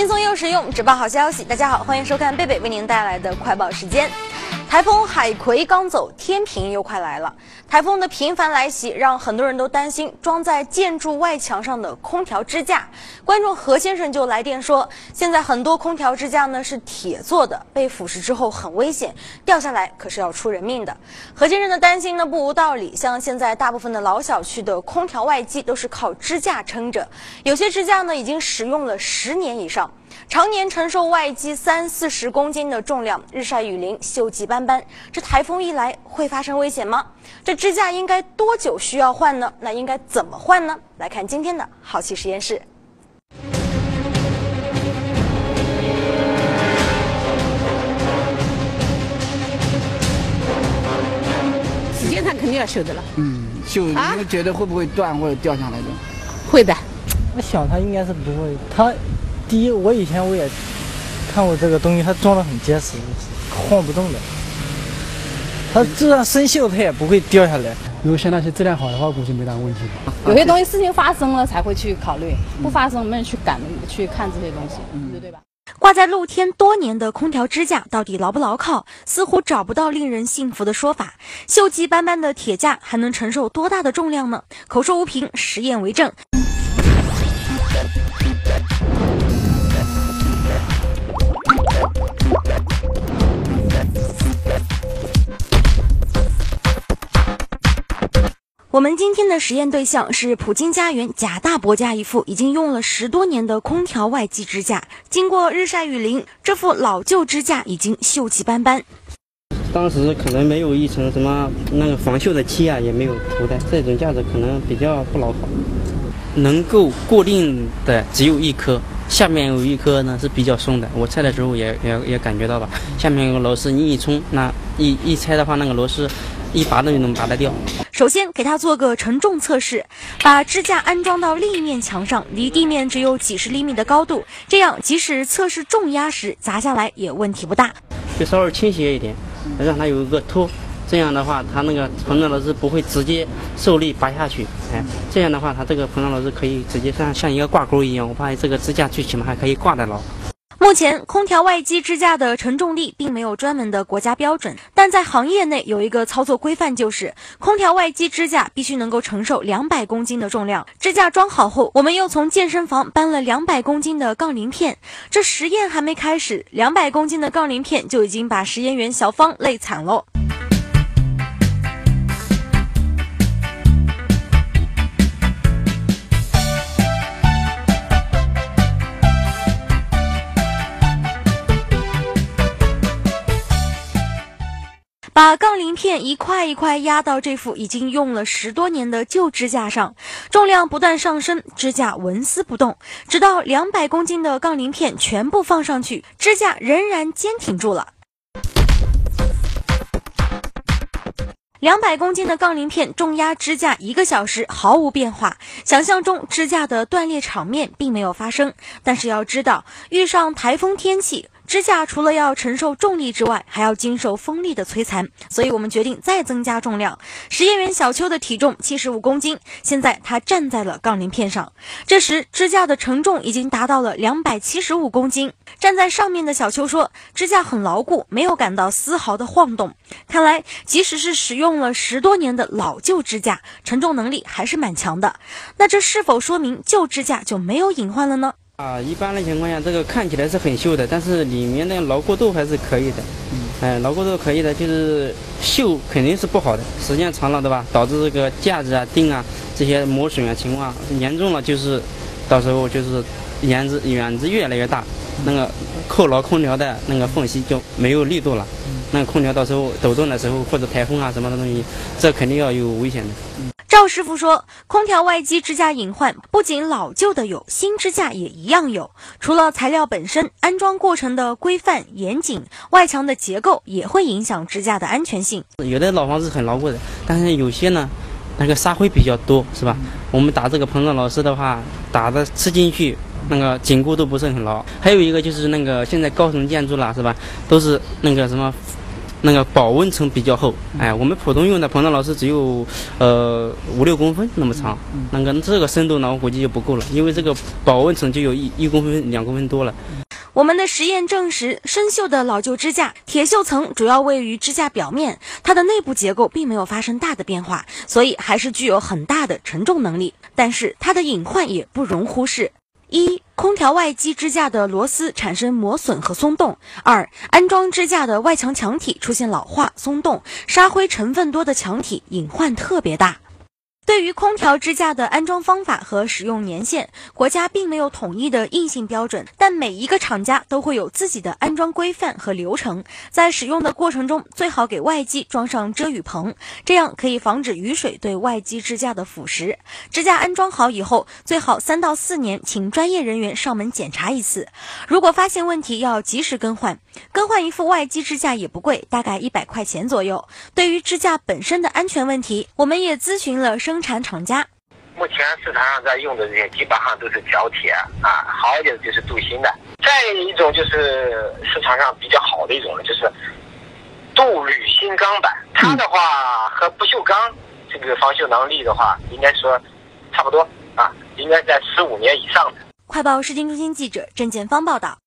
轻松又实用，只报好消息。大家好，欢迎收看贝贝为您带来的快报时间。台风海葵刚走，天平又快来了。台风的频繁来袭，让很多人都担心装在建筑外墙上的空调支架。观众何先生就来电说，现在很多空调支架呢是铁做的，被腐蚀之后很危险，掉下来可是要出人命的。何先生的担心呢不无道理，像现在大部分的老小区的空调外机都是靠支架撑着，有些支架呢已经使用了十年以上。常年承受外机三四十公斤的重量，日晒雨淋，锈迹斑斑。这台风一来，会发生危险吗？这支架应该多久需要换呢？那应该怎么换呢？来看今天的好奇实验室。时间上肯定要修的了。嗯，修，你们觉得会不会断或者掉下来的？会的。我想它应该是不会，它。第一，我以前我也看过这个东西，它装的很结实，晃不动的。它就算生锈，它也不会掉下来。如果像那些质量好的话，估计没啥问题。有些东西事情发生了才会去考虑，不发生没人去赶去看这些东西，对吧？挂在露天多年的空调支架到底牢不牢靠？似乎找不到令人信服的说法。锈迹斑斑的铁架还能承受多大的重量呢？口说无凭，实验为证。我们今天的实验对象是普京家园贾大伯家一副已经用了十多年的空调外机支架。经过日晒雨淋，这副老旧支架已经锈迹斑斑。当时可能没有一层什么那个防锈的漆啊，也没有涂的，这种架子可能比较不牢靠。能够固定的只有一颗，下面有一颗呢是比较松的。我拆的时候也也也感觉到了，下面有个螺丝，你一冲，那一一拆的话，那个螺丝。一拔都就能拔得掉。首先给它做个承重测试，把支架安装到另一面墙上，离地面只有几十厘米的高度，这样即使测试重压时砸下来也问题不大。就稍微倾斜一点，让它有一个托，这样的话它那个膨胀螺丝不会直接受力拔下去。哎，这样的话它这个膨胀螺丝可以直接像像一个挂钩一样，我怕这个支架最起码还可以挂得牢。目前，空调外机支架的承重力并没有专门的国家标准，但在行业内有一个操作规范，就是空调外机支架必须能够承受两百公斤的重量。支架装好后，我们又从健身房搬了两百公斤的杠铃片。这实验还没开始，两百公斤的杠铃片就已经把实验员小芳累惨喽。把杠铃片一块一块压到这副已经用了十多年的旧支架上，重量不断上升，支架纹丝不动，直到两百公斤的杠铃片全部放上去，支架仍然坚挺住了。两百公斤的杠铃片重压支架一个小时毫无变化，想象中支架的断裂场面并没有发生。但是要知道，遇上台风天气。支架除了要承受重力之外，还要经受风力的摧残，所以我们决定再增加重量。实验员小邱的体重七十五公斤，现在他站在了杠铃片上。这时支架的承重已经达到了两百七十五公斤。站在上面的小邱说：“支架很牢固，没有感到丝毫的晃动。看来，即使是使用了十多年的老旧支架，承重能力还是蛮强的。那这是否说明旧支架就没有隐患了呢？”啊，一般的情况下，这个看起来是很锈的，但是里面的牢固度还是可以的。嗯，哎，牢固度可以的，就是锈肯定是不好的，时间长了，对吧？导致这个架子啊、钉啊这些磨损啊情况严重了，就是到时候就是眼子远子越来越大，那个扣牢空调的那个缝隙就没有力度了。那个空调到时候抖动的时候，或者台风啊什么的东西，这肯定要有危险的。赵师傅说，空调外机支架隐患不仅老旧的有，新支架也一样有。除了材料本身，安装过程的规范严谨，外墙的结构也会影响支架的安全性。有的老房子很牢固的，但是有些呢，那个沙灰比较多，是吧？我们打这个膨胀螺丝的话，打的吃进去，那个紧固度不是很牢。还有一个就是那个现在高层建筑了，是吧？都是那个什么。那个保温层比较厚。哎，我们普通用的膨胀老师只有呃五六公分那么长，那个这个深度呢，我估计就不够了，因为这个保温层就有一一公分、两公分多了。我们的实验证实，生锈的老旧支架铁锈层主要位于支架表面，它的内部结构并没有发生大的变化，所以还是具有很大的承重能力。但是它的隐患也不容忽视：一、空调外机支架的螺丝产生磨损和松动；二、安装支架的外墙墙体出现老化、松动，沙灰成分多的墙体隐患特别大。对于空调支架的安装方法和使用年限，国家并没有统一的硬性标准，但每一个厂家都会有自己的安装规范和流程。在使用的过程中，最好给外机装上遮雨棚，这样可以防止雨水对外机支架的腐蚀。支架安装好以后，最好三到四年请专业人员上门检查一次。如果发现问题，要及时更换。更换一副外机支架也不贵，大概一百块钱左右。对于支架本身的安全问题，我们也咨询了生产厂家。目前市场上在用的这些基本上都是角铁啊，好一点的就是镀锌的。再一种就是市场上比较好的一种呢，就是镀铝锌钢板。它的话和不锈钢这个防锈能力的话，应该说差不多啊，应该在十五年以上的。快报市经中心记者郑建芳报道。